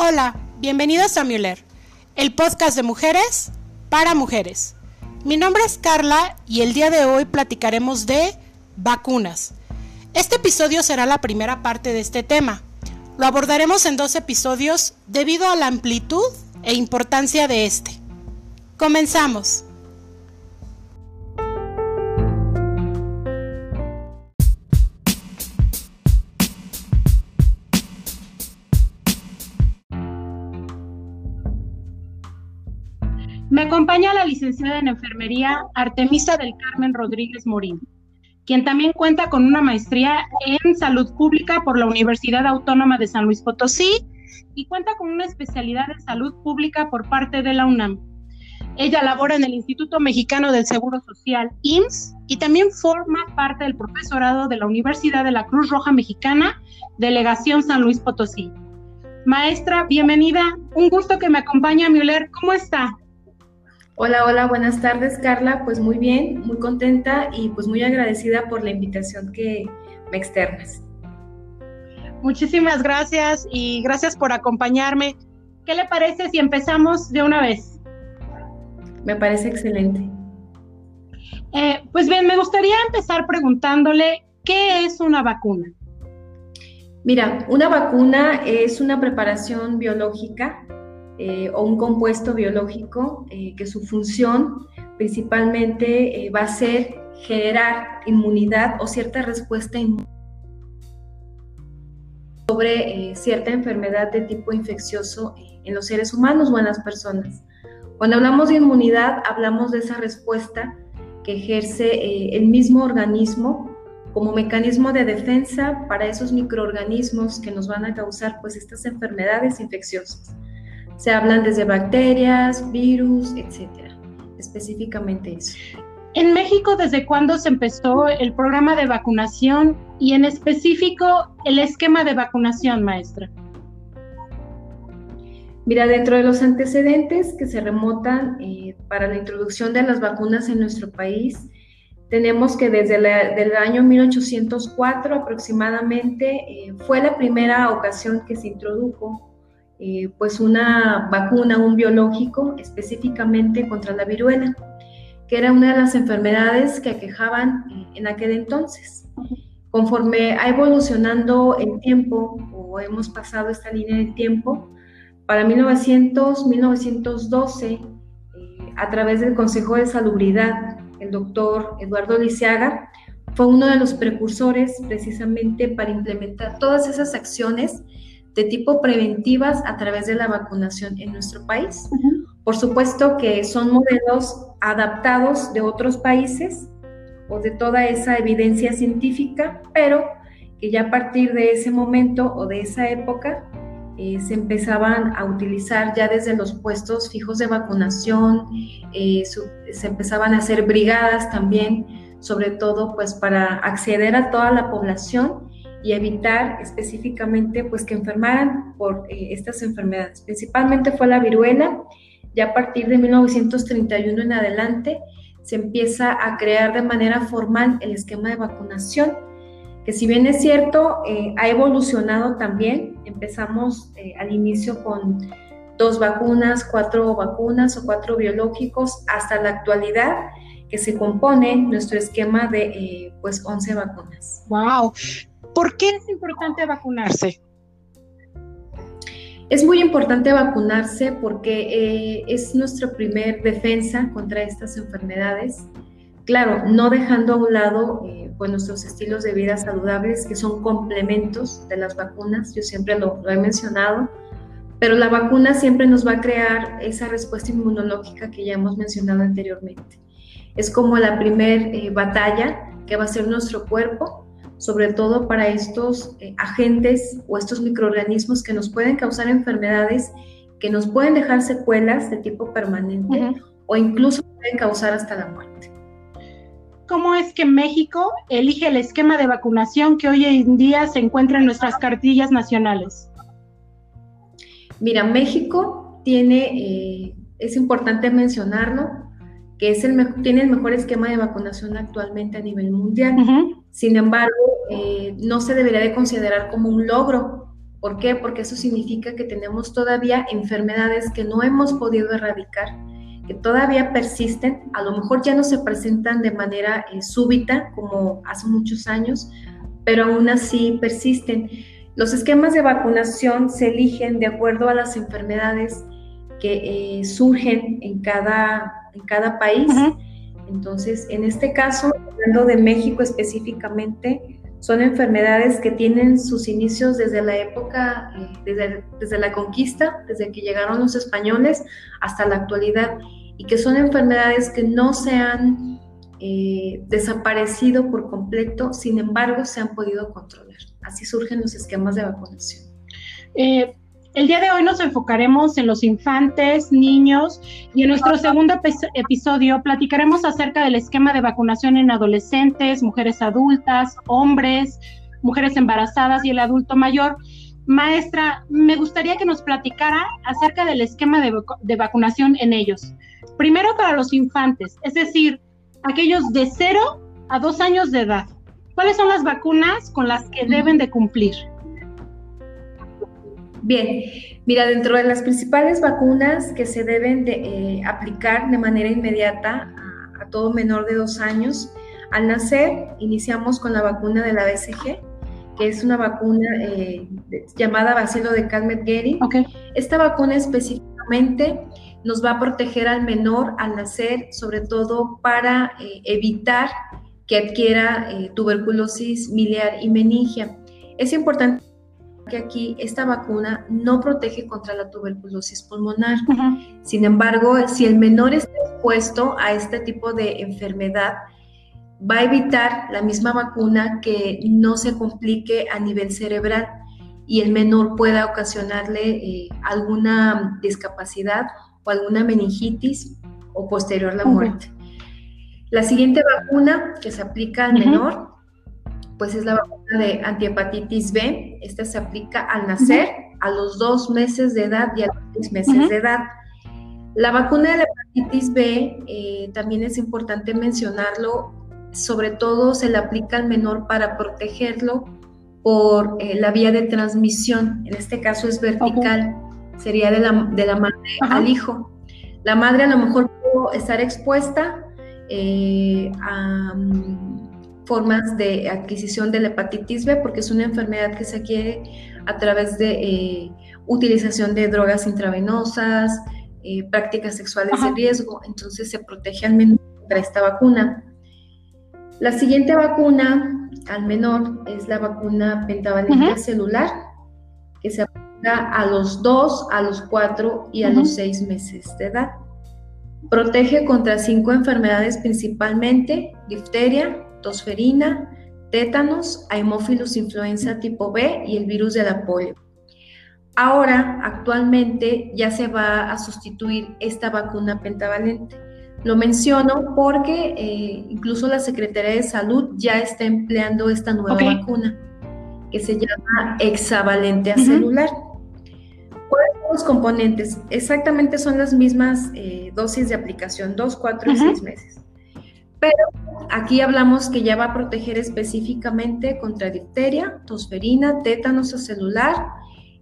Hola, bienvenidos a Müller, el podcast de mujeres para mujeres. Mi nombre es Carla y el día de hoy platicaremos de vacunas. Este episodio será la primera parte de este tema. Lo abordaremos en dos episodios debido a la amplitud e importancia de este. Comenzamos. Acompaña la licenciada en enfermería Artemisa del Carmen Rodríguez Morín, quien también cuenta con una maestría en salud pública por la Universidad Autónoma de San Luis Potosí y cuenta con una especialidad en salud pública por parte de la UNAM. Ella labora en el Instituto Mexicano del Seguro Social, IMSS, y también forma parte del profesorado de la Universidad de la Cruz Roja Mexicana, Delegación San Luis Potosí. Maestra, bienvenida. Un gusto que me acompañe, Müller. ¿Cómo está? Hola, hola, buenas tardes Carla. Pues muy bien, muy contenta y pues muy agradecida por la invitación que me externas. Muchísimas gracias y gracias por acompañarme. ¿Qué le parece si empezamos de una vez? Me parece excelente. Eh, pues bien, me gustaría empezar preguntándole, ¿qué es una vacuna? Mira, una vacuna es una preparación biológica eh, o un compuesto biológico eh, que su función principalmente eh, va a ser generar inmunidad o cierta respuesta sobre cierta enfermedad de tipo infeccioso en los seres humanos o en las personas. Cuando hablamos de inmunidad, hablamos de esa respuesta que ejerce el mismo organismo como mecanismo de defensa para esos microorganismos que nos van a causar pues estas enfermedades infecciosas. Se hablan desde bacterias, virus, etcétera. Específicamente eso. En México, ¿desde cuándo se empezó el programa de vacunación y en específico el esquema de vacunación, maestra? Mira, dentro de los antecedentes que se remontan eh, para la introducción de las vacunas en nuestro país, tenemos que desde el año 1804 aproximadamente eh, fue la primera ocasión que se introdujo eh, pues una vacuna, un biológico específicamente contra la viruela, que era una de las enfermedades que aquejaban eh, en aquel entonces. Conforme ha evolucionando el tiempo o hemos pasado esta línea de tiempo, para 1900, 1912, eh, a través del Consejo de Salubridad, el doctor Eduardo Lisiaga fue uno de los precursores precisamente para implementar todas esas acciones de tipo preventivas a través de la vacunación en nuestro país. Por supuesto que son modelos adaptados de otros países o de toda esa evidencia científica, pero que ya a partir de ese momento o de esa época eh, se empezaban a utilizar ya desde los puestos fijos de vacunación, eh, se empezaban a hacer brigadas también, sobre todo pues para acceder a toda la población y evitar específicamente pues que enfermaran por eh, estas enfermedades. Principalmente fue la viruela, ya a partir de 1931 en adelante se empieza a crear de manera formal el esquema de vacunación, que si bien es cierto, eh, ha evolucionado también. Empezamos eh, al inicio con dos vacunas, cuatro vacunas o cuatro biológicos, hasta la actualidad que se compone nuestro esquema de pues 11 vacunas. ¡Wow! ¿Por qué es importante vacunarse? Es muy importante vacunarse porque eh, es nuestra primer defensa contra estas enfermedades. Claro, no dejando a un lado eh, pues nuestros estilos de vida saludables que son complementos de las vacunas, yo siempre lo, he mencionado, pero la vacuna siempre nos va a crear esa respuesta inmunológica que ya hemos mencionado anteriormente. Es como la primer eh, batalla que va a ser nuestro cuerpo sobre todo para estos eh, agentes o estos microorganismos que nos pueden causar enfermedades, que nos pueden dejar secuelas de tipo permanente o incluso pueden causar hasta la muerte. ¿Cómo es que México elige el esquema de vacunación que hoy en día se encuentra en nuestras cartillas nacionales? Mira, México tiene, eh, es importante mencionarlo, que es el, tiene el mejor esquema de vacunación actualmente a nivel mundial. Sin embargo, eh, no se debería de considerar como un logro ¿Por qué? Porque eso significa que tenemos todavía enfermedades que no hemos podido erradicar, que todavía persisten, a lo mejor ya no se presentan de manera eh, súbita como hace muchos años, pero aún así persisten. Los esquemas de vacunación se eligen de acuerdo a las enfermedades que eh, surgen en cada, en cada país. Entonces, en este caso, hablando de México específicamente, son enfermedades que tienen sus inicios desde la época, eh, desde, la conquista, desde que llegaron los españoles hasta la actualidad, y que son enfermedades que no se han eh, desaparecido por completo, sin embargo, se han podido controlar. Así surgen los esquemas de vacunación. Eh, el día de hoy nos enfocaremos en los infantes, niños y en nuestro segundo episodio platicaremos acerca del esquema de vacunación en adolescentes, mujeres adultas, hombres, mujeres embarazadas y el adulto mayor. Maestra, me gustaría que nos platicara acerca del esquema de, de vacunación en ellos. Primero para los infantes, es decir, aquellos de 0 a 2 años de edad. ¿Cuáles son las vacunas con las que deben de cumplir? Bien, mira, dentro de las principales vacunas que se deben de eh, aplicar de manera inmediata a, todo menor de dos años, al nacer iniciamos con la vacuna de la BCG, que es una vacuna eh, llamada bacilo de Calmet-Guerin. Esta vacuna específicamente nos va a proteger al menor al nacer, sobre todo para eh, evitar que adquiera tuberculosis miliar y meningia. Es importante que aquí esta vacuna no protege contra la tuberculosis pulmonar. Sin embargo, si el menor está expuesto a este tipo de enfermedad, va a evitar la misma vacuna que no se complique a nivel cerebral y el menor pueda ocasionarle eh, alguna discapacidad o alguna meningitis o posterior la muerte. La siguiente vacuna que se aplica al menor pues es la vacuna de antihepatitis B. Esta se aplica al nacer, a los dos meses de edad y a los seis meses de edad. La vacuna de la hepatitis B eh, también es importante mencionarlo, sobre todo se le aplica al menor para protegerlo por eh, la vía de transmisión, en este caso es vertical, sería de la, de la madre al hijo. La madre a lo mejor puede estar expuesta eh, a formas de adquisición de la hepatitis B, porque es una enfermedad que se adquiere a través de eh, utilización de drogas intravenosas, eh, prácticas sexuales de riesgo, entonces se protege al menor contra esta vacuna. La siguiente vacuna al menor es la vacuna pentavalente celular, que se aplica a los 2, a los 4 y a los 6 meses de edad. Protege contra cinco enfermedades principalmente, difteria, tosferina, tétanos, haemófilos influenza tipo B y el virus de la polio. Ahora, actualmente, ya se va a sustituir esta vacuna pentavalente. Lo menciono porque eh, incluso la Secretaría de Salud ya está empleando esta nueva vacuna que se llama hexavalente a celular. ¿Cuáles son los componentes? Exactamente son las mismas eh, dosis de aplicación, 2, 4 y 6 meses. Pero aquí hablamos que ya va a proteger específicamente contra difteria, tosferina, tétanos celular,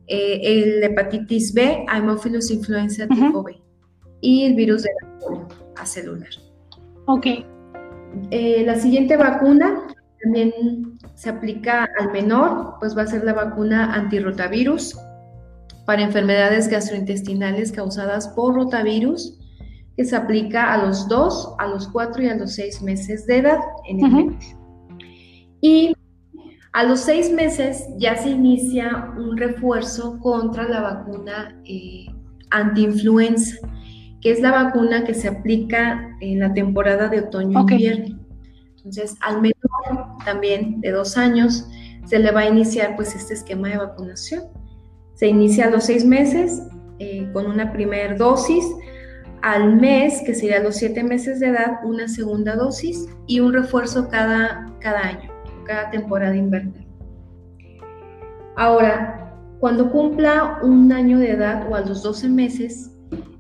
eh, el hepatitis B, Haemophilus influenza tipo B y el virus de la polio acelular. Ok. Eh, la siguiente vacuna también se aplica al menor, pues va a ser la vacuna antirrotavirus para enfermedades gastrointestinales causadas por rotavirus que se aplica a los 2, a los 4 y a los 6 meses de edad en el Y a los 6 meses ya se inicia un refuerzo contra la vacuna eh, antiinfluenza, que es la vacuna que se aplica en la temporada de otoño-invierno. Entonces, al menor también de dos años se le va a iniciar pues este esquema de vacunación. Se inicia a los 6 meses eh, con una primera dosis al mes, que sería los siete meses de edad, una segunda dosis y un refuerzo cada, cada año, cada temporada invernal. Ahora, cuando cumpla un año de edad o a los 12 meses,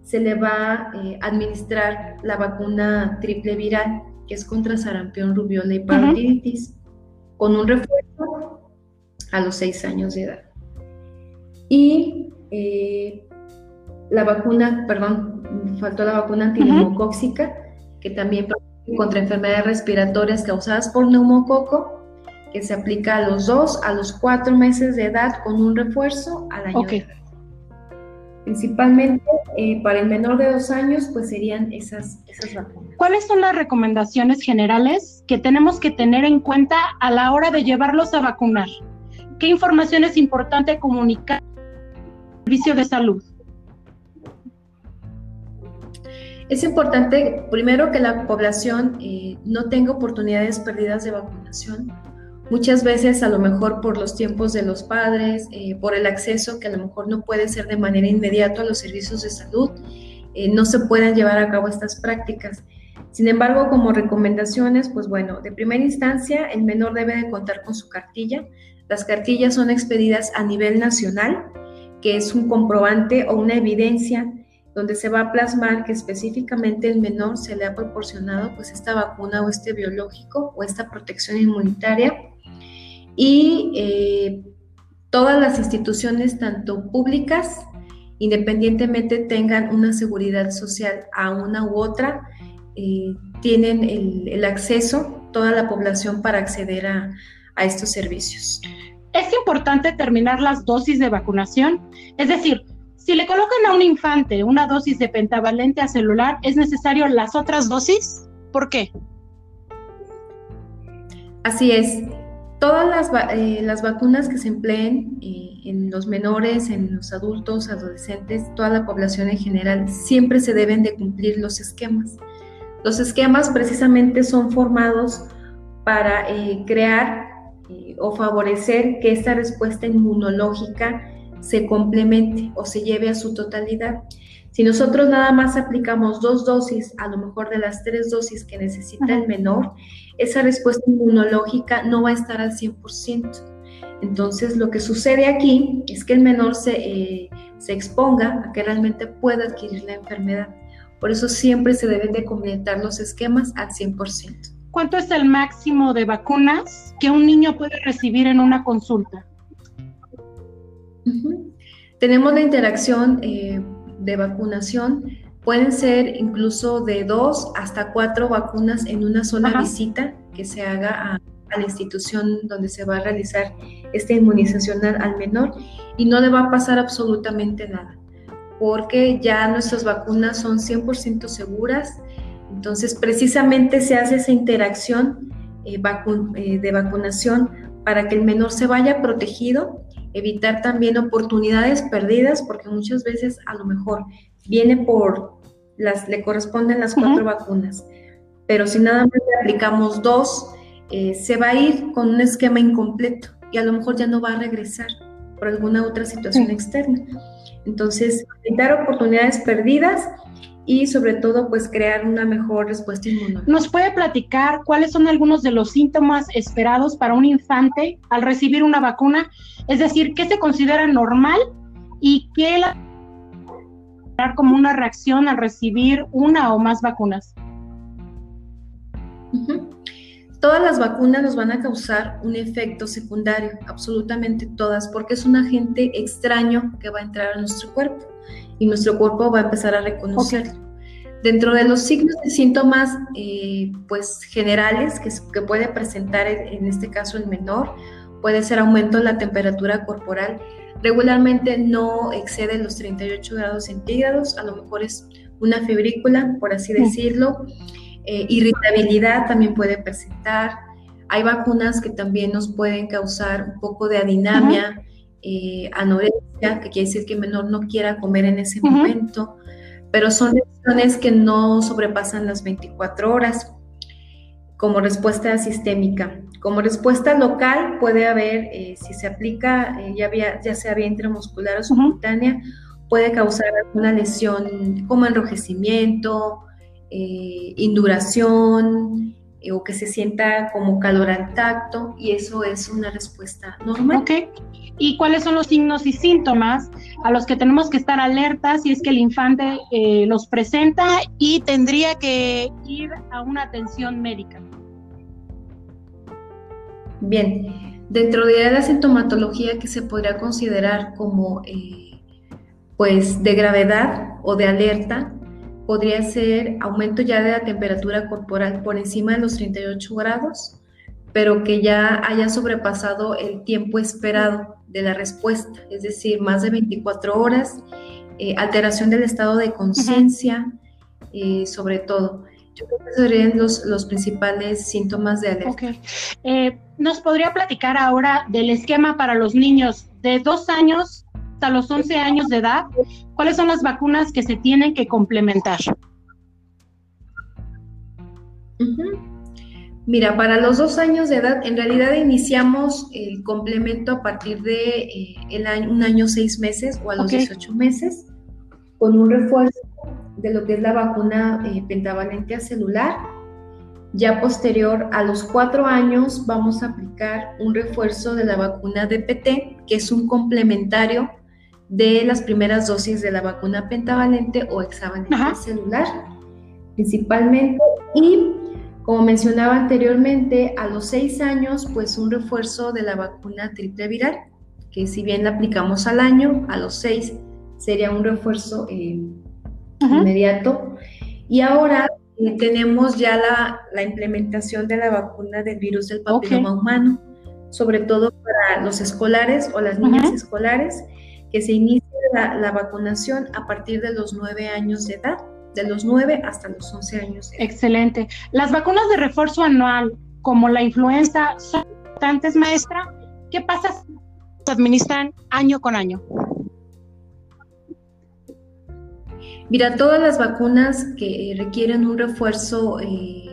se le va a eh, administrar la vacuna triple viral, que es contra sarampión, rubiola y parotiditis, con un refuerzo a los 6 años de edad. Y eh, la vacuna, perdón, faltó la vacuna antineumocóxica, que también contra enfermedades respiratorias causadas por neumococo, que se aplica a los dos a los cuatro meses de edad con un refuerzo al año. Principalmente eh, para el menor de dos años, pues serían esas, esas vacunas. ¿Cuáles son las recomendaciones generales que tenemos que tener en cuenta a la hora de llevarlos a vacunar? ¿Qué información es importante comunicar al servicio de salud? Es importante, primero, que la población eh, no tenga oportunidades perdidas de vacunación. Muchas veces, a lo mejor por los tiempos de los padres, eh, por el acceso que a lo mejor no puede ser de manera inmediata a los servicios de salud, eh, no se puedan llevar a cabo estas prácticas. Sin embargo, como recomendaciones, pues bueno, de primera instancia, el menor debe de contar con su cartilla. Las cartillas son expedidas a nivel nacional, que es un comprobante o una evidencia donde se va a plasmar que específicamente el menor se le ha proporcionado pues esta vacuna o este biológico o esta protección inmunitaria y eh, todas las instituciones, tanto públicas, independientemente tengan una seguridad social a una u otra, eh, tienen el, acceso, toda la población para acceder a, a estos servicios. Es importante terminar las dosis de vacunación, es decir, si le colocan a un infante una dosis de pentavalente a celular, ¿es necesario las otras dosis? ¿Por qué? Así es. Todas las, eh, vacunas que se empleen eh, en los menores, en los adultos, adolescentes, toda la población en general, siempre se deben de cumplir los esquemas. Los esquemas precisamente son formados para eh, crear o favorecer que esta respuesta inmunológica se complemente o se lleve a su totalidad. Si nosotros nada más aplicamos dos dosis, a lo mejor de las tres dosis que necesita el menor, esa respuesta inmunológica no va a estar al 100%. Entonces, lo que sucede aquí es que el menor se, eh, se exponga a que realmente pueda adquirir la enfermedad. Por eso siempre se deben de completar los esquemas al 100%. ¿Cuánto es el máximo de vacunas que un niño puede recibir en una consulta? Tenemos la interacción eh, de vacunación. Pueden ser incluso de dos hasta cuatro vacunas en una sola visita que se haga a, la institución donde se va a realizar esta inmunización al, menor y no le va a pasar absolutamente nada porque ya nuestras vacunas son 100% seguras. Entonces, precisamente se hace esa interacción eh, eh, de vacunación para que el menor se vaya protegido evitar también oportunidades perdidas, porque muchas veces a lo mejor viene por las, le corresponden las cuatro vacunas, pero si nada más le aplicamos dos, eh, se va a ir con un esquema incompleto y a lo mejor ya no va a regresar por alguna otra situación externa. Entonces, evitar oportunidades perdidas y sobre todo pues crear una mejor respuesta inmunológica. ¿Nos puede platicar cuáles son algunos de los síntomas esperados para un infante al recibir una vacuna? Es decir, ¿qué se considera normal y qué la como una reacción al recibir una o más vacunas? Todas las vacunas nos van a causar un efecto secundario, absolutamente todas, porque es un agente extraño que va a entrar a nuestro cuerpo y nuestro cuerpo va a empezar a reconocerlo. Dentro de los signos y síntomas eh, pues generales que, que, puede presentar en este caso el menor, puede ser aumento de la temperatura corporal, regularmente no excede los 38 grados centígrados, a lo mejor es una febrícula, por así decirlo, eh, irritabilidad también puede presentar, hay vacunas que también nos pueden causar un poco de adinamia, eh, anorexia, que quiere decir que el menor no quiera comer en ese momento, pero son lesiones que no sobrepasan las 24 horas como respuesta sistémica. Como respuesta local puede haber, eh, si se aplica eh, ya, ya sea vía intramuscular o subcutánea, puede causar alguna lesión como enrojecimiento, induración, eh, o que se sienta como calor al tacto y eso es una respuesta normal. Ok. ¿Y cuáles son los signos y síntomas a los que tenemos que estar alertas si es que el infante eh, los presenta y tendría que ir a una atención médica? Bien, Dentro de la sintomatología que se podría considerar como eh, pues de gravedad o de alerta, podría ser aumento ya de la temperatura corporal por encima de los 38 grados, pero que ya haya sobrepasado el tiempo esperado de la respuesta, es decir, más de 24 horas, eh, alteración del estado de conciencia, eh, sobre todo. Yo creo que serían los, los principales síntomas de alerta. Okay. Eh, ¿Nos podría platicar ahora del esquema para los niños de dos años hasta los 11 años de edad? ¿Cuáles son las vacunas que se tienen que complementar? Mira, para los dos años de edad, en realidad iniciamos el complemento a partir de eh, el año, un año seis meses o a los 18 meses, con un refuerzo de lo que es la vacuna eh, pentavalente celular. Ya posterior a los cuatro años vamos a aplicar un refuerzo de la vacuna DPT, que es un complementario de las primeras dosis de la vacuna pentavalente o hexavalente celular, principalmente. Y como mencionaba anteriormente, a los seis años, pues un refuerzo de la vacuna triple viral, que si bien la aplicamos al año, a los seis sería un refuerzo eh, inmediato. Y ahora eh, tenemos ya la, implementación de la vacuna del virus del papiloma humano, sobre todo para los escolares o las niñas escolares, que se inicia la, vacunación a partir de los nueve años de edad, de los nueve hasta los once años. De edad. Excelente. Las vacunas de refuerzo anual, como la influenza, son importantes, maestra. ¿Qué pasa si se administran año con año? Mira, todas las vacunas que requieren un refuerzo eh,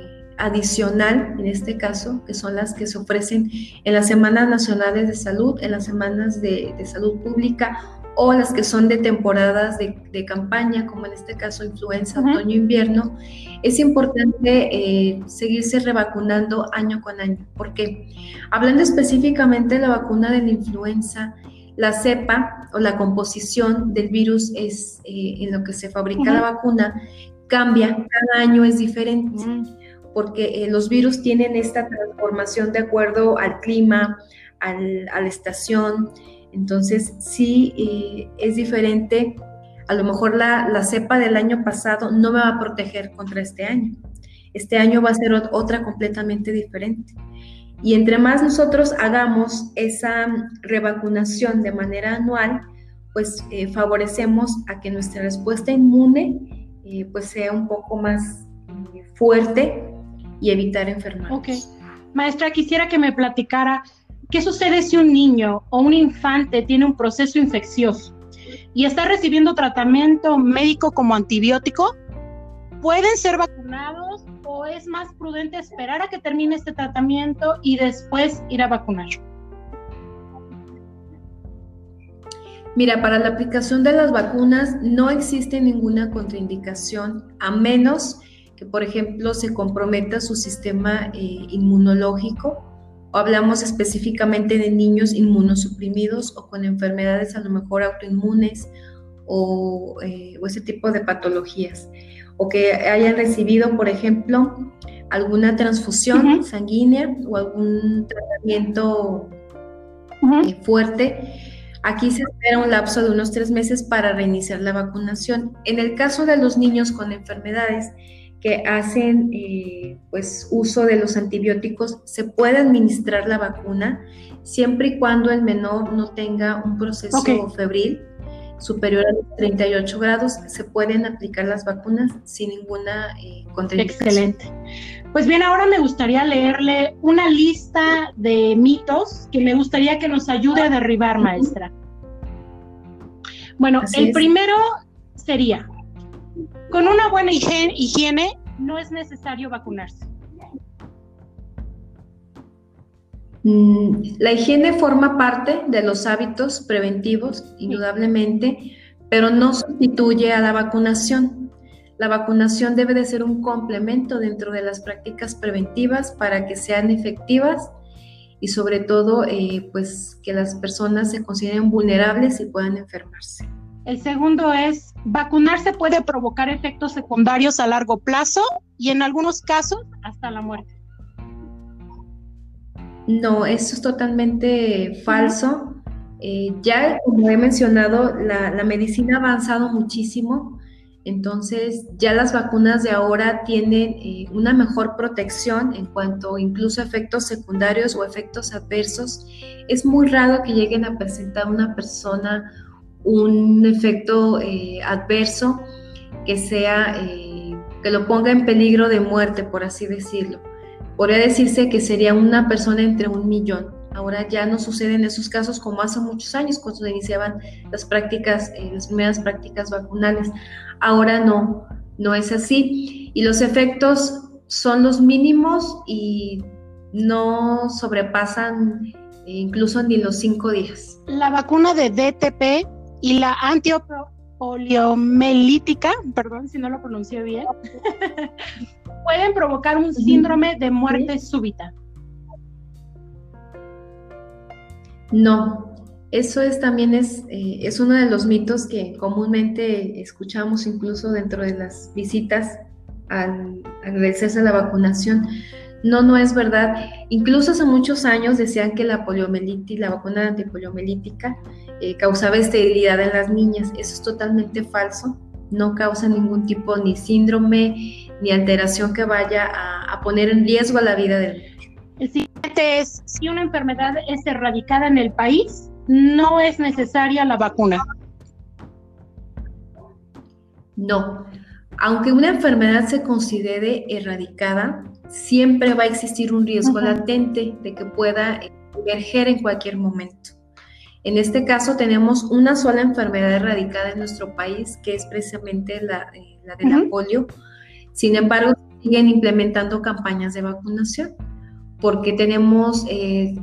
adicional, en este caso, que son las que se ofrecen en las semanas nacionales de salud, en las semanas de, salud pública o las que son de temporadas de, campaña, como en este caso influenza, otoño-invierno, es importante eh, seguirse revacunando año con año. ¿Por qué? Hablando específicamente de la vacuna de la influenza, la cepa o la composición del virus es eh, en lo que se fabrica la vacuna cambia, cada año es diferente, porque eh, los virus tienen esta transformación de acuerdo al clima, a la estación, entonces sí eh, es diferente. A lo mejor la, la cepa del año pasado no me va a proteger contra este año. Este año va a ser otra completamente diferente. Y entre más nosotros hagamos esa revacunación de manera anual, pues eh, favorecemos a que nuestra respuesta inmune eh, pues sea un poco más eh, fuerte y evitar enfermar. Ok. Maestra, quisiera que me platicara qué sucede si un niño o un infante tiene un proceso infeccioso y está recibiendo tratamiento médico como antibiótico. ¿Pueden ser vacunados o es más prudente esperar a que termine este tratamiento y después ir a vacunar? Mira, para la aplicación de las vacunas no existe ninguna contraindicación a menos que, por ejemplo, se comprometa su sistema eh, inmunológico o hablamos específicamente de niños inmunosuprimidos o con enfermedades a lo mejor autoinmunes o, eh, o ese tipo de patologías o que hayan recibido, por ejemplo, alguna transfusión sanguínea o algún tratamiento eh, fuerte. Aquí se espera un lapso de unos tres meses para reiniciar la vacunación. En el caso de los niños con enfermedades que hacen eh, pues, uso de los antibióticos, se puede administrar la vacuna siempre y cuando el menor no tenga un proceso febril superior a 38 grados, se pueden aplicar las vacunas sin ninguna eh, Excelente. Pues bien, ahora me gustaría leerle una lista de mitos que me gustaría que nos ayude a derribar, maestra. Bueno, el primero sería, con una buena higiene no es necesario vacunarse. Mm, la higiene forma parte de los hábitos preventivos, indudablemente, pero no sustituye a la vacunación. La vacunación debe de ser un complemento dentro de las prácticas preventivas para que sean efectivas y sobre todo eh, pues que las personas se consideren vulnerables y puedan enfermarse. El segundo es, vacunarse puede provocar efectos secundarios a largo plazo y en algunos casos hasta la muerte. No, eso es totalmente falso. Eh, ya, como he mencionado, la, medicina ha avanzado muchísimo, entonces ya las vacunas de ahora tienen eh, una mejor protección en cuanto incluso a efectos secundarios o efectos adversos. Es muy raro que lleguen a presentar una persona un efecto eh, adverso que sea, que lo ponga en peligro de muerte, por así decirlo. Podría decirse que sería una persona entre un millón. Ahora ya no suceden esos casos como hace muchos años cuando se iniciaban las prácticas, eh, las primeras prácticas vacunales. Ahora no, no es así. Y los efectos son los mínimos y no sobrepasan eh, incluso ni los cinco días. La vacuna de DTP y la antiopoliomelítica, perdón si no lo pronuncié bien, pueden provocar un síndrome de muerte súbita. No, eso es también es, eh, es uno de los mitos que comúnmente escuchamos incluso dentro de las visitas al, agradecerse a la vacunación. No, no es verdad. Incluso hace muchos años decían que la poliomielitis, la vacuna antipoliomelítica, eh, causaba esterilidad en las niñas. Eso es totalmente falso. No causa ningún tipo ni síndrome ni alteración que vaya a, poner en riesgo la vida del niño. El siguiente es, si una enfermedad es erradicada en el país, no es necesaria la vacuna. No, aunque una enfermedad se considere erradicada, siempre va a existir un riesgo latente de que pueda emerger en cualquier momento. En este caso tenemos una sola enfermedad erradicada en nuestro país, que es precisamente la, eh, de la polio, sin embargo, siguen implementando campañas de vacunación porque tenemos, eh,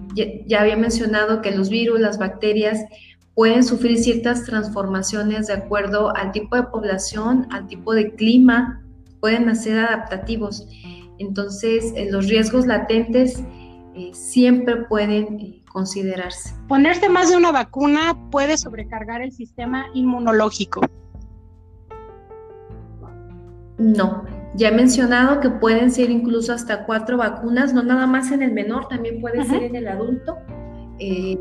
ya, había mencionado que los virus, las bacterias pueden sufrir ciertas transformaciones de acuerdo al tipo de población, al tipo de clima, pueden ser adaptativos. Entonces, eh, los riesgos latentes eh, siempre pueden considerarse. Ponerse más de una vacuna puede sobrecargar el sistema inmunológico. No, ya he mencionado que pueden ser incluso hasta cuatro vacunas, no nada más en el menor, también puede ser en el adulto. Eh,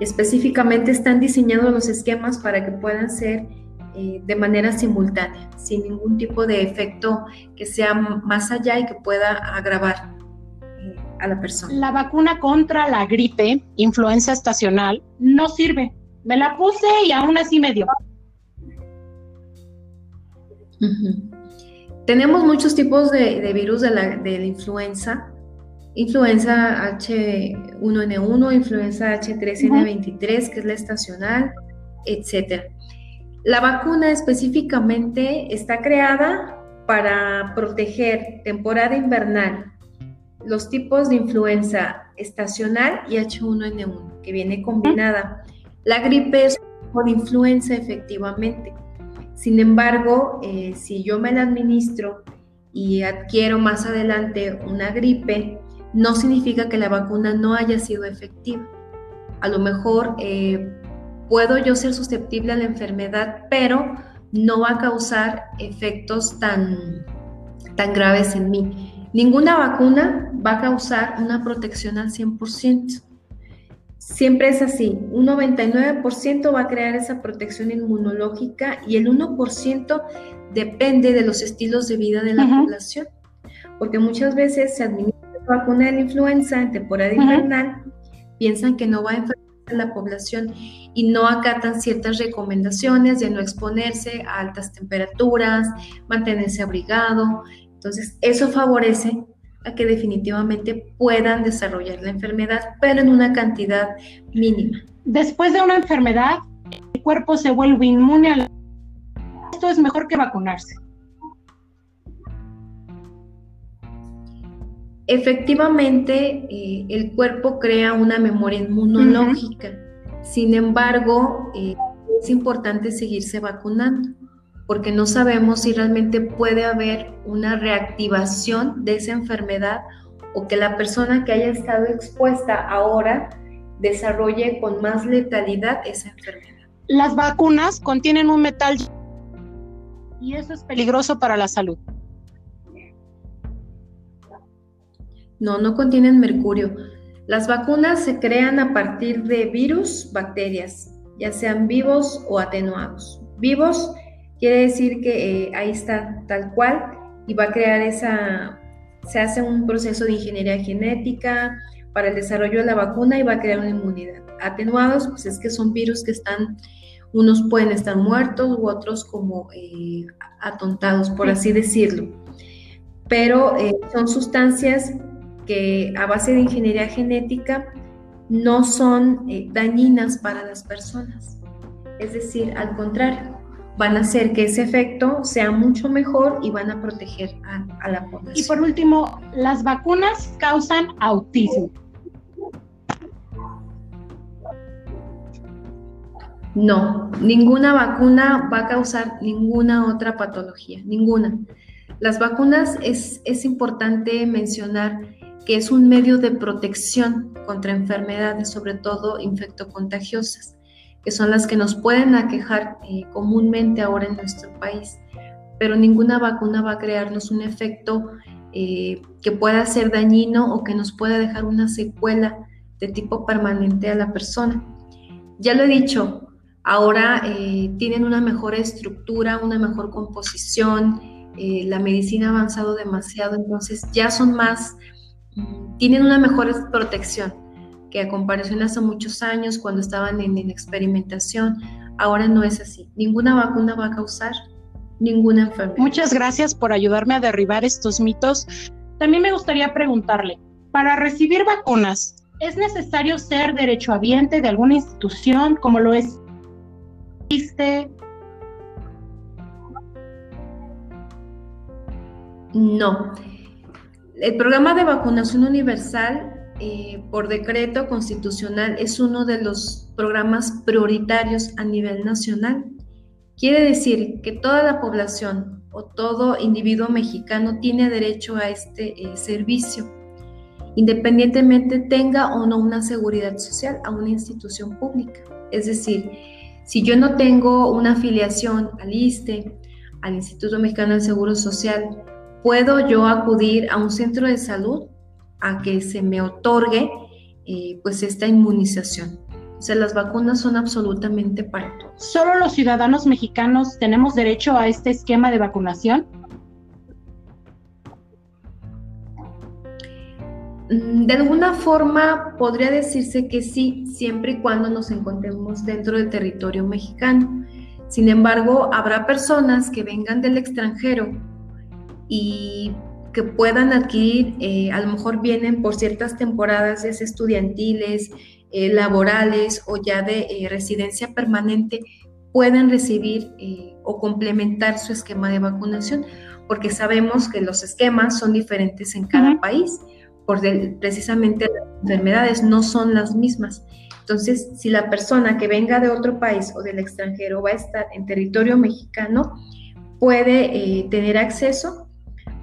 específicamente están diseñados los esquemas para que puedan ser eh, de manera simultánea, sin ningún tipo de efecto que sea más allá y que pueda agravar eh, a la persona. La vacuna contra la gripe, influenza estacional, no sirve. Me la puse y aún así me dio. Tenemos muchos tipos de, virus de la, influenza. Influenza H1N1, influenza H3N23, que es la estacional, etc. La vacuna específicamente está creada para proteger temporada invernal, los tipos de influenza estacional y H1N1, que viene combinada. La gripe es por influenza efectivamente. Sin embargo, eh, si yo me la administro y adquiero más adelante una gripe, no significa que la vacuna no haya sido efectiva. A lo mejor eh, puedo yo ser susceptible a la enfermedad, pero no va a causar efectos tan, tan graves en mí. Ninguna vacuna va a causar una protección al 100%. Siempre es así, un 99% va a crear esa protección inmunológica y el 1% depende de los estilos de vida de la población, porque muchas veces se administra vacuna de la influenza en temporada invernal, piensan que no va a enfermar a la población y no acatan ciertas recomendaciones de no exponerse a altas temperaturas, mantenerse abrigado. Entonces, eso favorece a que definitivamente puedan desarrollar la enfermedad, pero en una cantidad mínima. Después de una enfermedad, el cuerpo se vuelve inmune a la... Esto es mejor que vacunarse. Efectivamente, eh, el cuerpo crea una memoria inmunológica. Sin embargo, eh, es importante seguirse vacunando porque no sabemos si realmente puede haber una reactivación de esa enfermedad o que la persona que haya estado expuesta ahora desarrolle con más letalidad esa enfermedad. Las vacunas contienen un metal y eso es peligroso para la salud. No, no contienen mercurio. Las vacunas se crean a partir de virus, bacterias, ya sean vivos o atenuados. Vivos quiere decir que eh, ahí está tal cual y va a crear esa, se hace un proceso de ingeniería genética para el desarrollo de la vacuna y va a crear una inmunidad. Atenuados, pues es que son virus que están, unos pueden estar muertos u otros como eh, atontados, por así decirlo. Pero eh, son sustancias que a base de ingeniería genética no son eh, dañinas para las personas. Es decir, al contrario, van a hacer que ese efecto sea mucho mejor y van a proteger a, a la población. Y por último, las vacunas causan autismo. No, ninguna vacuna va a causar ninguna otra patología, ninguna. Las vacunas es, es importante mencionar que es un medio de protección contra enfermedades, sobre todo infectocontagiosas, que son las que nos pueden aquejar eh, comúnmente ahora en nuestro país. Pero ninguna vacuna va a crearnos un efecto eh, que pueda ser dañino o que nos pueda dejar una secuela de tipo permanente a la persona. Ya lo he dicho, ahora eh, tienen una mejor estructura, una mejor composición, la medicina ha avanzado demasiado, entonces ya son más tienen una mejor protección que a comparación hace muchos años cuando estaban en, experimentación. Ahora no es así. Ninguna vacuna va a causar ninguna enfermedad. Muchas gracias por ayudarme a derribar estos mitos. También me gustaría preguntarle, para recibir vacunas, ¿es necesario ser derechohabiente de alguna institución como lo es No. El programa de vacunación universal eh, por decreto constitucional es uno de los programas prioritarios a nivel nacional. Quiere decir que toda la población o todo individuo mexicano tiene derecho a este eh, servicio, independientemente tenga o no una seguridad social a una institución pública. Es decir, si yo no tengo una afiliación al ISTE, al Instituto Mexicano del Seguro Social, puedo yo acudir a un centro de salud a que se me otorgue eh, pues esta inmunización. O sea, las vacunas son absolutamente para todos. ¿Solo los ciudadanos mexicanos tenemos derecho a este esquema de vacunación? Mm, de alguna forma podría decirse que sí, siempre y cuando nos encontremos dentro del territorio mexicano. Sin embargo, habrá personas que vengan del extranjero y que puedan adquirir, eh, a lo mejor vienen por ciertas temporadas, es estudiantiles, eh, laborales o ya de eh, residencia permanente, pueden recibir o complementar su esquema de vacunación, porque sabemos que los esquemas son diferentes en cada país, porque precisamente las enfermedades no son las mismas. Entonces, si la persona que venga de otro país o del extranjero va a estar en territorio mexicano, puede tener acceso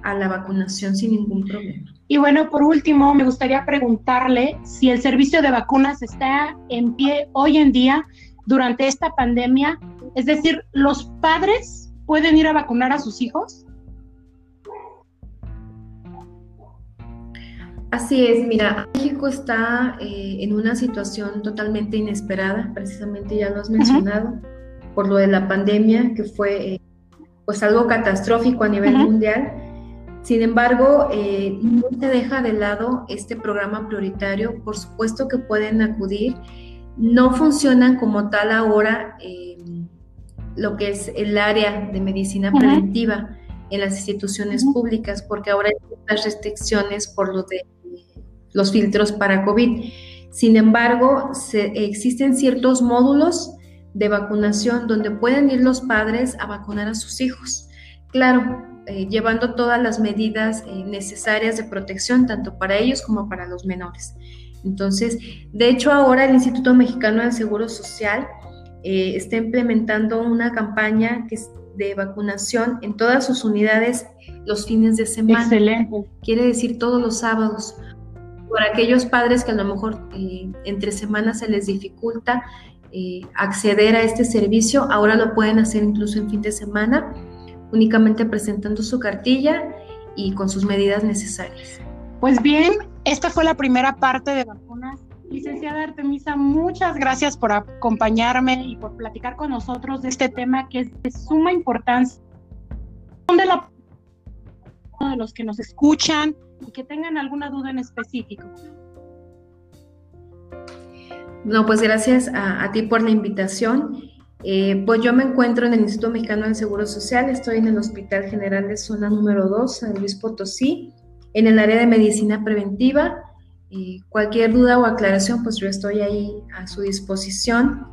a la vacunación sin ningún problema. Y bueno, por último, me gustaría preguntarle si el servicio de vacunas está en pie hoy en día durante esta pandemia. Es decir, ¿los padres pueden ir a vacunar a sus hijos? Así es, mira, México está eh, en una situación totalmente inesperada, precisamente ya lo has mencionado, por lo de la pandemia, que fue eh, pues algo catastrófico a nivel mundial sin embargo, eh, no se deja de lado este programa prioritario. Por supuesto que pueden acudir. No funcionan como tal ahora eh, lo que es el área de medicina preventiva en las instituciones públicas, porque ahora hay muchas restricciones por lo de los filtros para COVID. Sin embargo, existen ciertos módulos de vacunación donde pueden ir los padres a vacunar a sus hijos. Claro, eh, llevando todas las medidas eh, necesarias de protección, tanto para ellos como para los menores. Entonces, de hecho, ahora el Instituto Mexicano del Seguro Social eh, está implementando una campaña que es de vacunación en todas sus unidades los fines de semana. Excelente. Quiere decir todos los sábados. Por aquellos padres que a lo mejor entre semanas se les dificulta acceder a este servicio, ahora lo pueden hacer incluso en fin de semana únicamente presentando su cartilla y con sus medidas necesarias. Pues bien, esta fue la primera parte de vacunas. Licenciada Artemisa, muchas gracias por acompañarme y por platicar con nosotros de este tema que es de suma importancia. De, la, de los que nos escuchan y que tengan alguna duda en específico. No, pues gracias a, a ti por la invitación. Eh, pues yo me encuentro en el Instituto Mexicano del Seguro Social, estoy en el Hospital General de Zona número 2, en Luis Potosí, en el área de medicina preventiva. y cualquier duda o aclaración, pues yo estoy ahí a su disposición.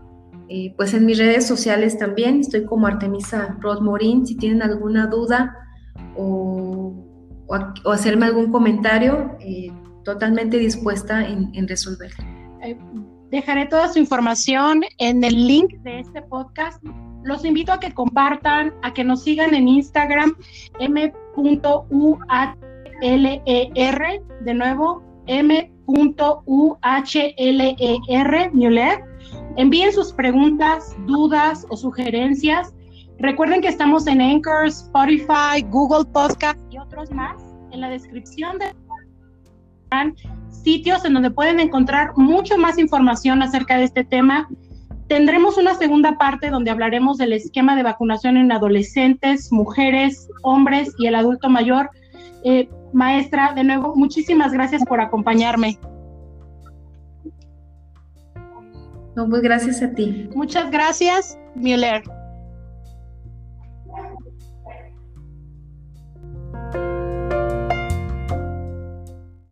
Eh, pues en mis redes sociales también, estoy como Artemisa Rod Morín, si tienen alguna duda o, o, hacerme algún comentario, eh, totalmente dispuesta en, en resolver. Dejaré toda su información en el link de este podcast. Los invito a que compartan, a que nos sigan en Instagram, m.uhler, de nuevo, m.uhler, Muller. Envíen sus preguntas, dudas o sugerencias. Recuerden que estamos en Anchor, Spotify, Google Podcast y otros más. En la descripción de sitios en donde pueden encontrar mucho más información acerca de este tema. Tendremos una segunda parte donde hablaremos del esquema de vacunación en adolescentes, mujeres, hombres y el adulto mayor. Eh, maestra, de nuevo, muchísimas gracias por acompañarme. No, pues gracias a ti. Muchas gracias, Müller.